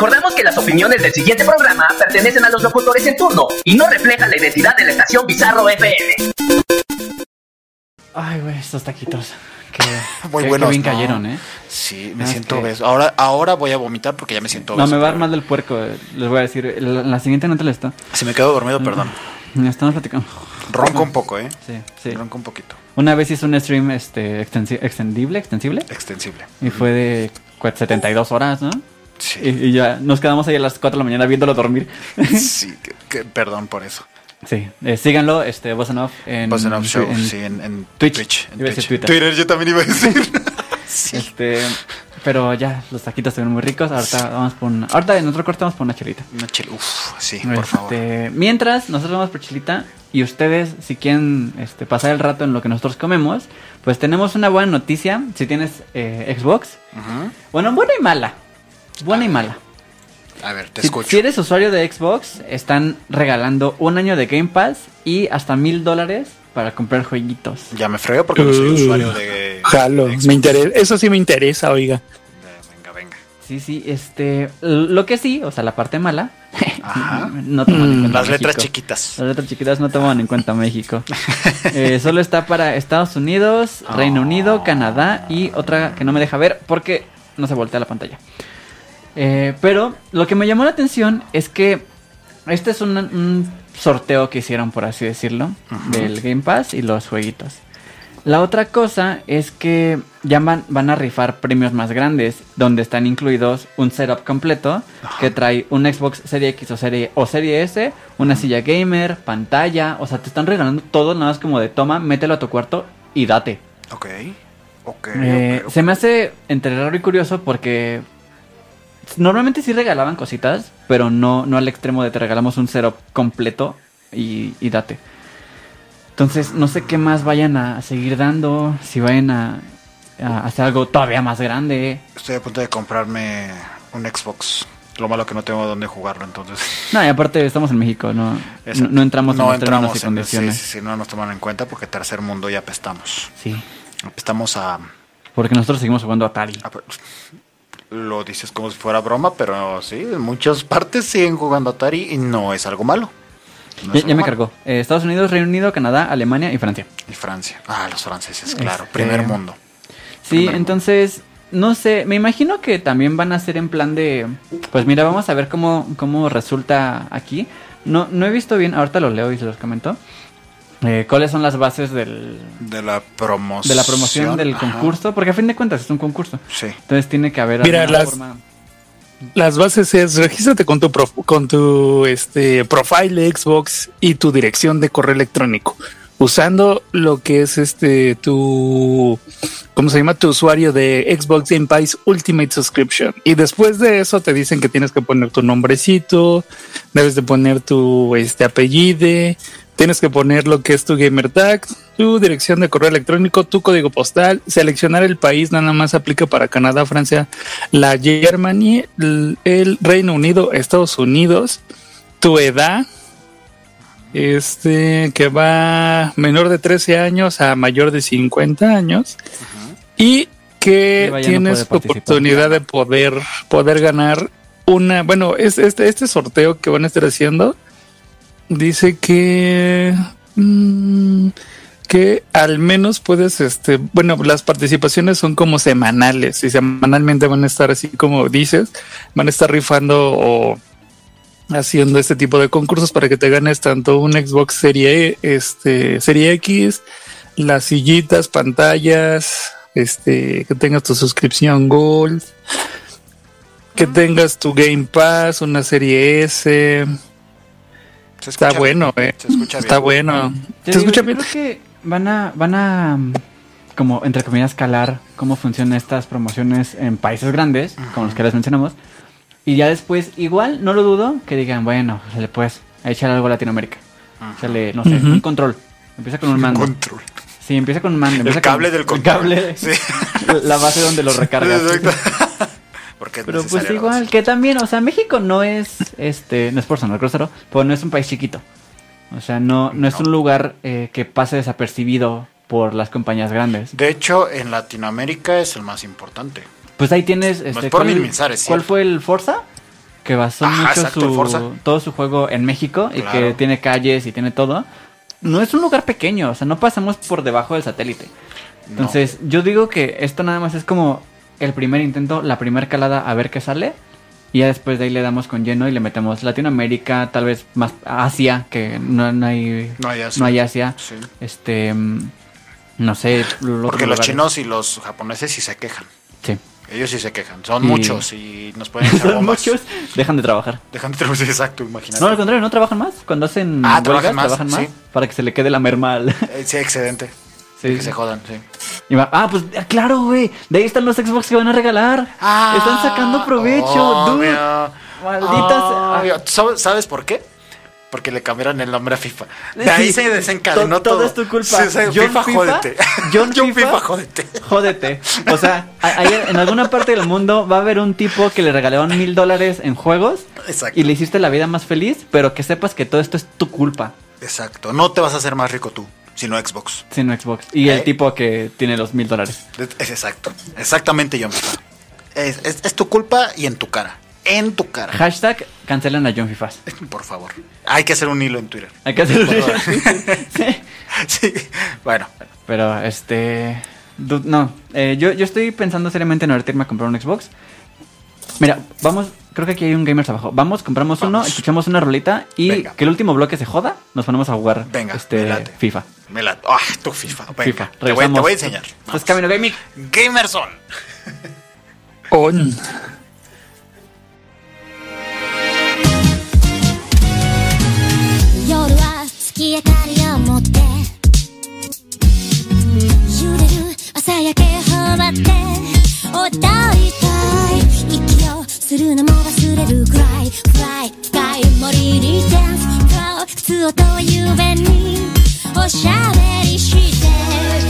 Recordamos que las opiniones del siguiente programa pertenecen a los locutores en turno y no reflejan la identidad de la estación Bizarro FM. Ay, güey, estos taquitos. Que, Muy que- que buenos. bien ¿no? cayeron, ¿eh? Sí, me Ah, es siento que- obeso. Ahora, ahora voy a vomitar porque ya me siento No, obeso. me va a dar mal del puerco. eh, Les voy a decir. La, la siguiente no te la está. Si me quedo dormido, perdón. Estamos platicando. Ronco un poco, ¿eh? Sí, sí. Ronco un poquito. Una vez hice un stream este, extensi- extendible, extensible. Extensible. Y fue de cua- 72 horas, ¿no? Sí. Y, y ya nos quedamos ahí a las 4 de la mañana viéndolo dormir. Sí, que- que- perdón por eso. Sí, eh, síganlo, este, Boss Off en, Boss and Off Show, en sí, en, en Twitch. Twitch. en Twitch. Twitter. yo también iba a decir. Este, pero ya, los taquitos se ven muy ricos. Ahorita vamos por una, ahorita en otro corte vamos por una chelita. Una chela- Uf, sí, por favor. Este, mientras nosotros vamos por chelita y ustedes, si quieren este, pasar el rato en lo que nosotros comemos, pues tenemos una buena noticia. Si tienes eh, Xbox, Ujú. bueno, buena y mala. Buena y mala. A ver, te Si, escucho. si eres usuario de Xbox, están regalando un año de Game Pass y hasta mil dólares para comprar jueguitos. Ya me fregué porque no soy Uh, usuario de. Jalo, de Xbox. me interesa, eso sí me interesa, oiga. De- Venga, venga. Sí, sí, este, lo que sí, o sea, la parte mala, Ajá. no toman en cuenta Las letras chiquitas. Las letras chiquitas no toman en cuenta México. Eh, solo está para Estados Unidos, Reino Unido, Canadá y otra que no me deja ver porque no se voltea la pantalla. Eh, pero lo que me llamó la atención es que este es un, un sorteo que hicieron, por así decirlo, del Game Pass y los jueguitos. La otra cosa es que ya van, van a rifar premios más grandes, donde están incluidos un setup completo que trae un Xbox Serie X o Serie, o Serie S, una silla gamer, pantalla, o sea, te están regalando todo nada más como de toma, mételo a tu cuarto y date. Ok. Ok. Eh, ok, Se me hace entre raro y curioso porque normalmente sí regalaban cositas, pero no, no al extremo de te regalamos un setup completo y, y date. Entonces, no sé qué más vayan a seguir dando, si vayan a, a hacer algo todavía más grande. Estoy a punto de comprarme un Xbox. Lo malo que no tengo dónde jugarlo, entonces. No, y aparte estamos en México, no, no, no entramos no en los entramos y en- condiciones. Sí, sí, sí, no nos toman en cuenta porque tercer mundo ya apestamos. Sí, Apestamos a, porque nosotros seguimos jugando Atari. a- Lo dices como si fuera broma, pero sí, en muchas partes siguen jugando Atari y no es algo malo. No Ya, me cargó. Eh, Estados Unidos, Reino Unido, Canadá, Alemania y Francia. Y Francia. Ah, los franceses, claro. Este- Primer mundo. Sí, Primer entonces, no sé, me imagino que también van a ser en plan de, pues mira, vamos a ver cómo, cómo resulta aquí. No, no he visto bien, ahorita lo leo y se los comento. Eh, ¿Cuáles son las bases del, De la promoción. de la promoción del Ajá. concurso? Porque a fin de cuentas es un concurso. Sí. Entonces tiene que haber Mira, alguna las- forma- Las bases es regístrate con tu prof- con tu este profile de Xbox y tu dirección de correo electrónico usando lo que es este tu ¿cómo se llama? tu usuario de Xbox Game Pass Ultimate Subscription y después de eso te dicen que tienes que poner tu nombrecito, debes de poner tu este apellido, tienes que poner lo que es tu gamer tag, tu dirección de correo electrónico, tu código postal, seleccionar el país nada más aplica para Canadá, Francia, la Germany, el, Reino Unido, Estados Unidos, tu edad, este que va menor de 13 años a mayor de 50 años y que Y no tienes participar. oportunidad de poder poder ganar una, bueno, es este este sorteo que van a estar haciendo dice que mm, que al menos puedes, este, bueno, las participaciones son como semanales y semanalmente van a estar así como dices, van a estar rifando o haciendo este tipo de concursos para que te ganes tanto un Xbox Serie, E, este, Serie X, las sillitas, pantallas, este, que tengas tu suscripción Gold, que tengas tu Game Pass, una Serie S. Se Está bueno, bien, eh. Se escucha Está bien. bueno. Te ¿Se escucha yo bien? Creo que van a, van a, mm, como entre comillas, calar cómo funcionan estas promociones en países grandes, como los que les mencionamos. Y ya después, igual, no lo dudo, que digan, bueno, se le puedes echar algo a Latinoamérica. Échale, no sé, un control. Empieza con un mando. Control. Sí, empieza con un mando. El empieza cable con- del el control. cable, Sí. la base donde lo recargas. Exacto. Porque es Pero pues igual, que también, o sea, México no es, este, no es por sonar grosero, pero no es un país chiquito. O sea, no, no es un lugar eh, que pase desapercibido por las compañías grandes. De hecho, en Latinoamérica es el más importante. Pues ahí tienes, este, es por ¿cuál, minimizar, es ¿cuál fue el Forza? Que basó Ajá, mucho exacto, su, Forza. todo su juego en México y que tiene calles y tiene todo. No es un lugar pequeño, o sea, no pasamos por debajo del satélite. Entonces, yo digo que esto nada más es como el primer intento, la primera calada a ver qué sale. Y ya después de ahí le damos con lleno y le metemos Latinoamérica, tal vez más Asia, que no, no hay, No hay Asia. no hay Asia. Sí. Este, mm, no sé. los Porque los chinos y los japoneses sí se quejan. Sí. Ellos sí se quejan. Son Y- muchos y nos pueden echar Son muchos, dejan de trabajar. Dejan de trabajar, exacto, imagínate. No, al contrario, no trabajan más. Cuando hacen Ah, huelgas, trabajan más, trabajan más sí. para que se le quede la merma al... Eh, sí, excedente. Sí, que sí. se jodan, sí. Ah, pues ah, claro, güey. De ahí están los Xbox que van a regalar. están sacando provecho, dude. obvio. Malditas. Obvio. ¿Sabes, sabes por qué? Porque le cambiaron el nombre a FIFA. De Sí. ahí se desencadenó To- todo. todo es tu culpa. Sí, John FIFA, FIFA, jódete. John John FIFA. FIFA, jódete. Jódete. O sea, ayer en alguna parte del mundo va a haber un tipo que le regalaron mil dólares en juegos Exacto. y le hiciste la vida más feliz, pero que sepas que todo esto es tu culpa, Exacto. No te vas a hacer más rico tú, sino Xbox. sino Xbox. Y ¿Eh? el tipo que tiene los mil dólares. Es exacto. Exactamente, John FIFA. Es, es- es tu culpa y en tu cara. En tu cara. Hashtag cancelan a John Fifas. Por favor. Hay que hacer un hilo en Twitter. Hay que hacerlo. Por favor. Sí. Sí. Bueno. Pero este. No, eh, yo, yo estoy pensando seriamente en ahorita irme a comprar un Xbox. Mira, vamos, creo que aquí hay un gamers abajo. Vamos, compramos uno, Vamos. escuchamos una rolita y Venga. que el último bloque se joda, nos ponemos a jugar Venga, este me late. FIFA. Me la. Ah, tu FIFA. Venga. FIFA. Te, voy, te Regresamos. voy a enseñar. Esto es Vamos. Camino Gaming. Gamerson. On. 夜は月明かりを持って揺れる朝焼け放って 歌いたい息をするのも忘れるくらい。深い深い森にダンスフロー。靴音を夢におしゃべりして。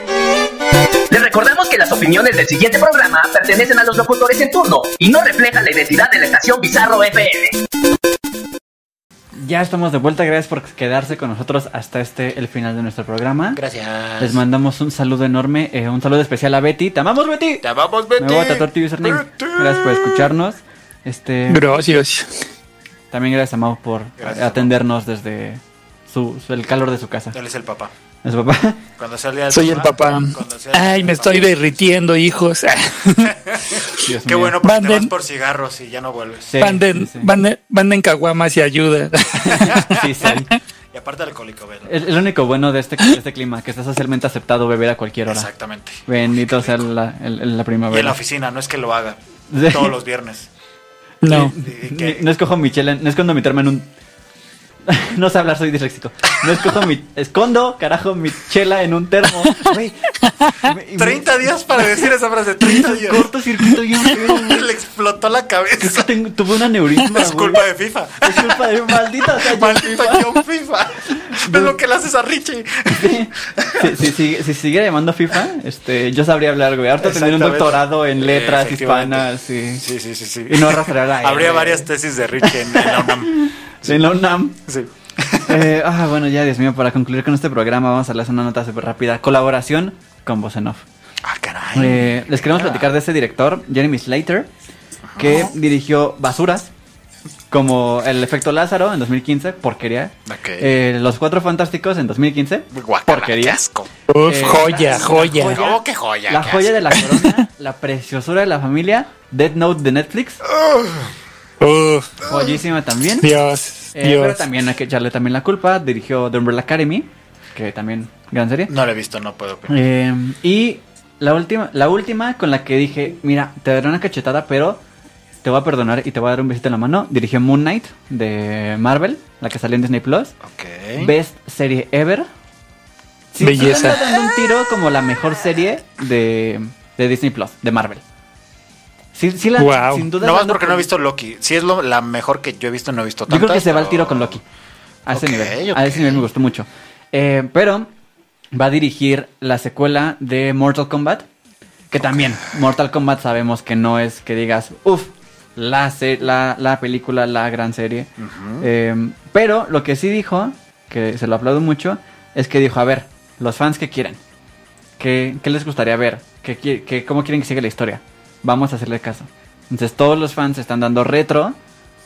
Recordamos que las opiniones del siguiente programa pertenecen a los locutores en turno y no reflejan la identidad de la estación Bizarro FM. Ya estamos de vuelta, gracias por quedarse con nosotros hasta este el final de nuestro programa. Gracias. Les mandamos un saludo enorme, eh, un saludo especial a Betty. ¡Te amamos, Betty! Te amamos, Betty. Me voy a tu username. Betty. Gracias por escucharnos. Este, Gracias. también gracias a Mau por Gracias, atendernos desde su, su- el calor de su casa. Él es el papá. ¿Es papá? Cuando salía el Soy el papá. cuando salía Ay, el me papá. estoy derritiendo, hijos. Dios Qué mío. bueno porque te vas por cigarros y ya no vuelves. Sí, Manden, sí, caguamas y ayuda. Sí, sí. Y aparte alcohólico, ¿verdad? Es es lo único bueno de este, de este clima, que está socialmente aceptado beber a cualquier hora. Exactamente. Bendito sea la, el- el- la Y en primavera. la oficina, no es que lo haga Sí. todos los viernes. No. Y- y Ni- que- No escojo mi chela, no escondo mi termo en un... no sé hablar, soy disléxico. No escojo mi... Escondo, carajo, mi chela en un termo. Me- me- 30 días para decir esa frase, 30 días. Cortocircuito feo, güey. Le explotó la Creo que cabeza. tengo- tuve un aneurisma, Es culpa de FIFA. Es culpa de maldita sea John Maldito FIFA. FIFA. Es lo que le haces a Richie. Si, si, si, si siguiera llamando FIFA, este, yo sabría hablar, güey. Ahorita tendría un doctorado en letras hispanas y... Sí, sí, sí, sí. Y no arrastrar a Habría varias tesis de Richie en, en la UNAM. En la UNAM. Sí. Eh, ah, bueno, ya, Dios mío, para concluir con este programa, vamos a darles una nota súper rápida. Colaboración con Voz en Off. Ah, caray. Eh, les queremos platicar de este director, Jeremy Slater, que dirigió Basuras, Como el efecto Lázaro en 2015, porquería. Eh, Los Cuatro Fantásticos en 2015, Guacala, porquería. qué asco. Uf, Eh, joya, joya. la Oh, qué joya. La qué joya asco. de la corona, la preciosura de la familia, Dead Note de Netflix, Uf, joyísima también. Dios, Eh, pero Dios. también hay que echarle también la culpa, dirigió The Umbrella Academy, que también gran serie. No lo he visto, no puedo opinar. Eh, y la última, la última con la que dije, mira, te daré una cachetada, pero te voy a perdonar y te voy a dar un besito en la mano. Dirigió Moon Knight de Marvel, la que salió en Disney Plus. Ok. Best serie ever. Sí, Belleza. dando un tiro como la mejor serie de, de Disney Plus, de Marvel. Sí, sí la, Wow. sin duda. No más porque no he visto Loki. Si es lo, la mejor que yo he visto, no he visto Yo tantas. creo que se va al pero- tiro con Loki. A ese nivel. A ese nivel me gustó mucho. Eh, pero va a dirigir la secuela de Mortal Kombat. Que también, Mortal Kombat sabemos que no es que digas, uff, la, se- la, la película, la gran serie. Eh, pero lo que sí dijo, que se lo aplaudo mucho, es que dijo, a ver, los fans que quieren, ¿qué, qué les gustaría ver? ¿Qué, qué- ¿Cómo quieren que siga la historia? Vamos a hacerle caso. Entonces todos los fans están dando retro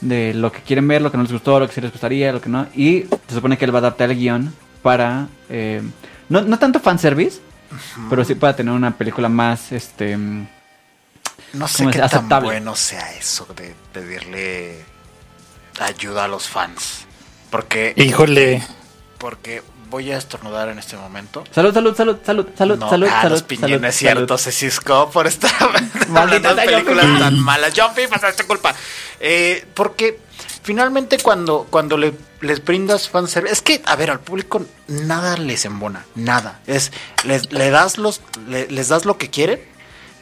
de lo que quieren ver, lo que no les gustó, lo que sí les gustaría, lo que no. Y se supone que él va a adaptar el guion para... eh, no, no tanto fanservice, pero sí para tener una película más... este No sé ¿Cómo qué es? tan Aceptable. bueno sea eso de pedirle ayuda a los fans. Porque, Híjole. porque voy a estornudar en este momento. Salud, salud, salud, salud, salud, no, salud, ah, salud. los piñones, salud, es cierto, salud. se ciscó por estar hablando de películas tan malas. Jumpy, pasaste culpa. Eh, porque finalmente cuando, cuando le, les brindas fanservice, es que, a ver, al público nada les embona, nada. Es, les, le das los, le- les das lo que quieren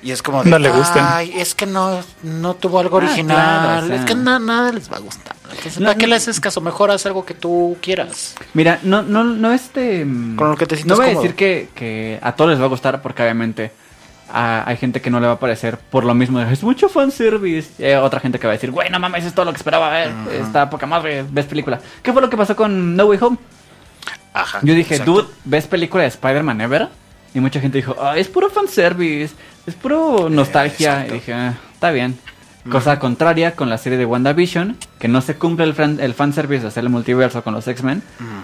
y es como de, No le gustan. ay, es que no, no tuvo algo Ah, original, claro, o sea. es que na- nada les va a gustar. Entonces, No, ¿para qué no. le haces caso? Mejor haz algo que tú quieras. Mira, no, no, no este... mm, Con lo que te No voy a decir que, que a todos les va a gustar porque obviamente a- hay gente que no le va a parecer por lo mismo. de, Es mucho fanservice. Y hay otra gente que va a decir, güey, no mames, es todo lo que esperaba ver. Está poca madre, ves película. ¿Qué fue lo que pasó con No Way Home? Ajá. Yo dije, exacto. dude, ¿ves película de Spider-Man Ever? Y mucha gente dijo, ah, es puro fanservice, es puro nostalgia. y dije, ah, está bien. Cosa contraria con la serie de WandaVision, que no se cumple el, fan, el fanservice de hacer el multiverso con los X-Men.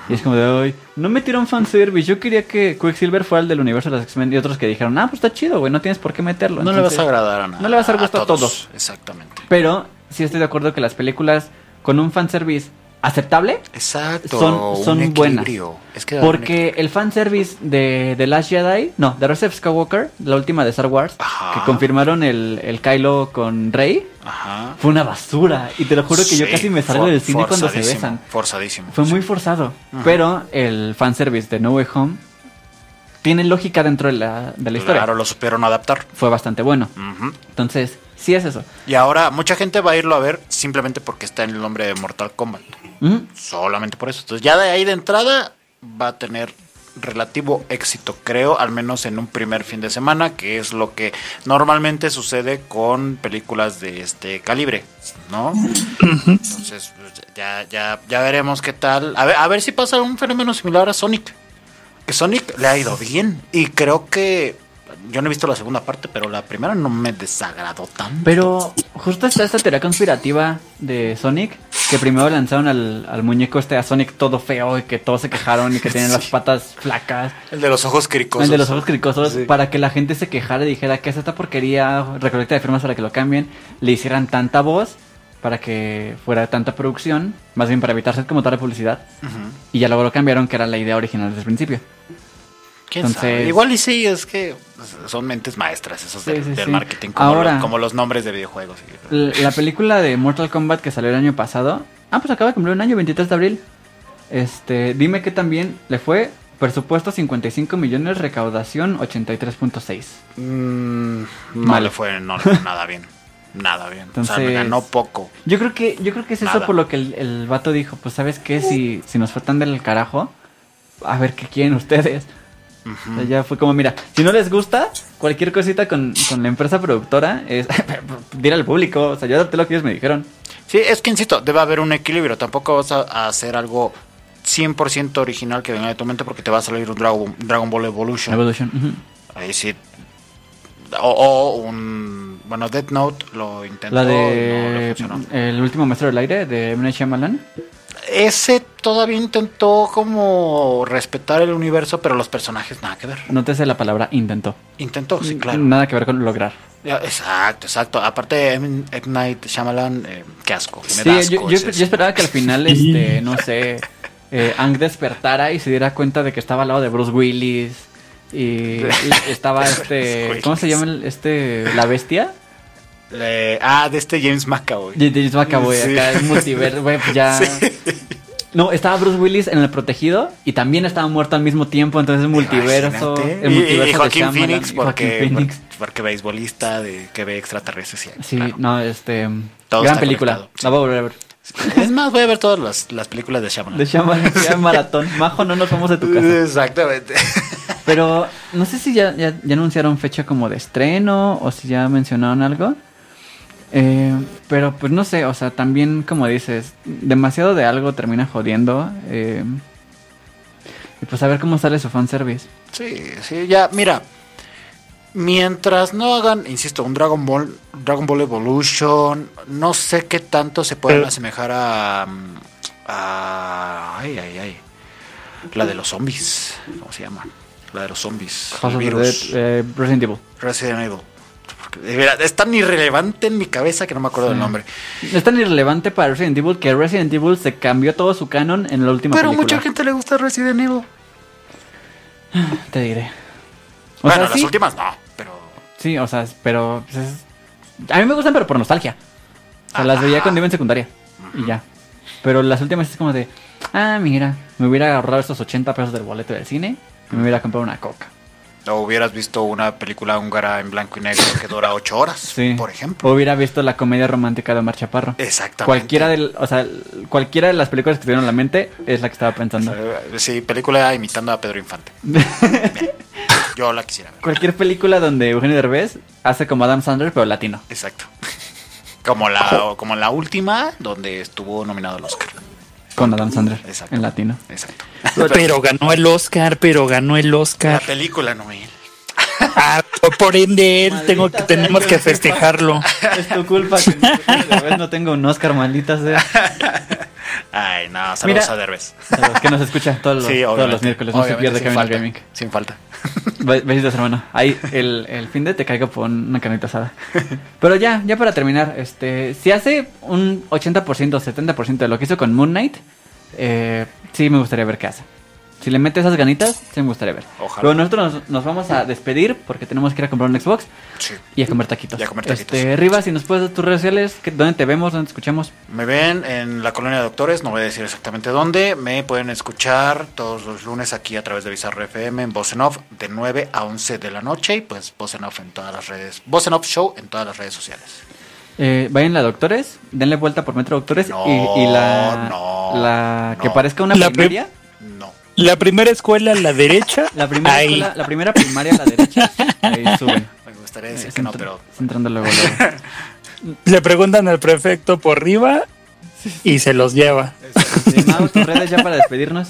Y es como de hoy, no metieron fanservice. Yo quería que Quicksilver fuera el del universo de los X-Men. Y otros que dijeron, ah, pues está chido, güey, no tienes por qué meterlo. No le vas a agradar a nada. no le vas a dar gusto a todos. Exactamente. Pero sí estoy de acuerdo que las películas con un fanservice aceptable Exacto. son, son un buenas. equilibrio. Es que dar un Porque el fanservice de The Last Jedi, no, de Rise of Skywalker, la última de Star Wars, Ajá. que confirmaron el, el Kylo con Rey, Ajá. fue una basura. Y te lo juro que yo casi me salgo del cine cuando se besan. Forzadísimo. Fue sí. muy forzado. Pero el fanservice de No Way Home tiene lógica dentro de la, de la historia. Claro, lo supieron adaptar. Fue bastante bueno. Entonces, sí es eso. Y ahora mucha gente va a irlo a ver simplemente porque está en el nombre de Mortal Kombat. Solamente por eso. Entonces ya de ahí de entrada va a tener relativo éxito, creo, al menos en un primer fin de semana, que es lo que normalmente sucede con películas de este calibre, ¿no? Entonces ya, ya, ya veremos qué tal. A ver, a ver si pasa un fenómeno similar a Sonic. Que Sonic le ha ido bien. Y creo que. Yo no he visto la segunda parte, pero la primera no me desagradó tanto. Pero justo está esta teoría conspirativa de Sonic, que primero lanzaron al, al muñeco este a Sonic todo feo y que todos se quejaron y que tienen las patas flacas. El de los ojos cricosos. El de los ojos cricosos, Sí. para que la gente se quejara y dijera que es esta porquería, recolecta de firmas para que lo cambien, le hicieran tanta voz para que fuera tanta producción, más bien para evitarse como tal de publicidad, y ya luego lo cambiaron, que era la idea original desde el principio. ¿Quién Entonces- sabe? Igual y sí, es que son mentes maestras esos Sí, del, sí, del sí. marketing, como, Ahora- lo- como los nombres de videojuegos. La película de Mortal Kombat que salió el año pasado, ah, pues acaba de cumplir un año, 23 de abril. Este, dime que también le fue presupuesto 55 millones, recaudación 83.6. Mm, no Mal. le fue no le fue nada bien. Nada bien. o sea, Entonces- ganó poco. Yo creo que, yo creo que es eso por lo que el, el vato dijo, pues sabes qué, si, si nos fue tan del carajo, a ver qué quieren ustedes. O sea, ya fue como, mira, si no les gusta, cualquier cosita con, con la empresa productora es dile al público, o sea, yo adapté lo que ellos me dijeron. Sí, es que insisto, debe haber un equilibrio. Tampoco vas a, a hacer algo 100% original que venga de tu mente porque te va a salir un Dragon, Dragon Ball Evolution. Evolution. ujú. Ahí sí. O, o un Bueno, Death Note lo intentó La y no de funcionó. El último maestro del aire de M. Shyamalan. Ese todavía intentó como respetar el universo, pero los personajes nada que ver. Nótese la palabra intentó. Intentó, sí, claro. Nada que ver con lograr. Exacto, exacto. Aparte, M. Night Shyamalan, eh, qué asco. Me Sí, asco yo, yo- ese- yo esperaba que al final, este, no sé, eh, Ang despertara y se diera cuenta de que estaba al lado de Bruce Willis. Y, y estaba este. ¿Cómo se llama el- este? La bestia. Ah, de este James McAvoy. De James McAvoy, Sí. acá el multiverso, güey, pues ya. No, estaba Bruce Willis en el protegido y también estaba muerto al mismo tiempo, entonces el multiverso. Imagínate. El Y- multiverso y, de Joaquín Shyamalan, Phoenix, y porque, Joaquín Phoenix. porque, porque beisbolista de, que ve extraterrestres. Sí, Sí, claro. no, este. Todo gran película. conectado. La voy a volver a ver. Es más, voy a ver todas las, las películas de Shyamalan. De Shyamalan, ya en maratón. Majo, no nos vamos de tu casa. Exactamente. Pero no sé si ya, ya, ya anunciaron fecha como de estreno o si ya mencionaron algo. Eh, pero pues no sé, o sea, también como dices, demasiado de algo termina jodiendo. eh, y pues a ver cómo sale su fanservice. Sí, sí, ya, mira. Mientras no hagan, insisto, un Dragon Ball, Dragon Ball Evolution, no sé qué tanto se pueden Eh. asemejar a, mm, a. Ay, ay, ay. La de los zombies. ¿Cómo se llama? La de los zombies. El virus. Dead, eh, Resident Evil. Resident Evil. De verdad, es tan irrelevante en mi cabeza que no me acuerdo del nombre. Es tan irrelevante para Resident Evil que Resident Evil se cambió todo su canon en la última Pero película. mucha gente le gusta Resident Evil. Te diré. O bueno, sea, las sí, últimas no, pero. Sí, o sea, pero pues, es- a mí me gustan pero por nostalgia. O sea, las veía cuando iba en secundaria y ya. Pero las últimas es como de, ah, mira, me hubiera ahorrado esos 80 pesos del boleto del cine y me hubiera comprado una coca. O hubieras visto una película húngara en blanco y negro que dura ocho horas, Sí. por ejemplo. O hubiera visto la comedia romántica de Omar Chaparro. Exactamente. Cualquiera del, o sea, cualquiera de las películas que tuvieron en la mente es la que estaba pensando. Sí, película imitando a Pedro Infante. Bien. Yo la quisiera ver. Cualquier película donde Eugenio Derbez hace como Adam Sandler pero latino. Exacto. Como la, como la última, donde estuvo nominado al Oscar. Con Adam Sandler Exacto. en latino. Exacto. Pero ganó el Oscar, pero ganó el La Oscar. película, Noel. Ah, por ende, él tengo que, tenemos que festejarlo. Es tu culpa que no tenga un Oscar, maldita sea. Ay, no, saludos Mira. a Derbez. Saludos, que nos escucha todos los, Sí, todos los miércoles. No se pierde Camino al falta, Gaming. Sin falta. Be- Besitos, hermano. Ahí el, el fin de te caigo por una canita asada. Pero ya, ya para terminar, este, si hace un 80%, 70% de lo que hizo con Moon Knight, eh, sí me gustaría ver qué hace. Si le mete esas ganitas, sí me gustaría ver. Ojalá. Pero nosotros nos, nos vamos a despedir porque tenemos que ir a comprar un Xbox Sí. y a comer taquitos. Y a comer taquitos. Este, Rivas, si nos puedes dar tus redes sociales, ¿qué- ¿dónde te vemos? ¿Dónde te escuchamos? Me ven en la colonia de doctores, no voy a decir exactamente dónde. Me pueden escuchar todos los lunes aquí a través de Bizarro FM en Voz en Off de 9 a 11 de la noche y pues Voz en Off en todas las redes. Voz en Off Show en todas las redes sociales. Eh, vayan a Doctores, denle vuelta por Metro Doctores No, y, y la, no, la que no. parezca una La primaria. La primera escuela a la derecha. La primera, ahí. escuela- la primera primaria a la derecha, ahí suben. Me gustaría decir Es que no, pero entrando luego, luego. Le preguntan al prefecto por arriba y se los lleva. Sí, Mau, tus redes ya para despedirnos.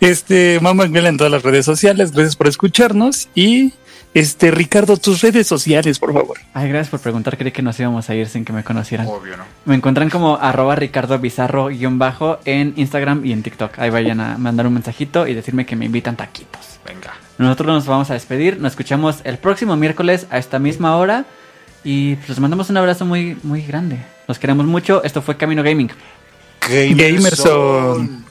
Este, Mamá Miguel en todas las redes sociales. Gracias por escucharnos. Y este, Ricardo, tus redes sociales, por favor. Ay, gracias por preguntar. Creí que nos íbamos a ir sin que me conocieran. obvio no. Me encuentran como arroba Ricardo Bizarro guion bajo en Instagram y en TikTok. Ahí vayan a mandar un mensajito y decirme que me invitan taquitos. Venga. Nosotros nos vamos a despedir. Nos escuchamos el próximo miércoles a esta misma hora. Y pues les mandamos un abrazo muy, muy grande. Los queremos mucho. Esto fue Camino Gaming. Gamerson.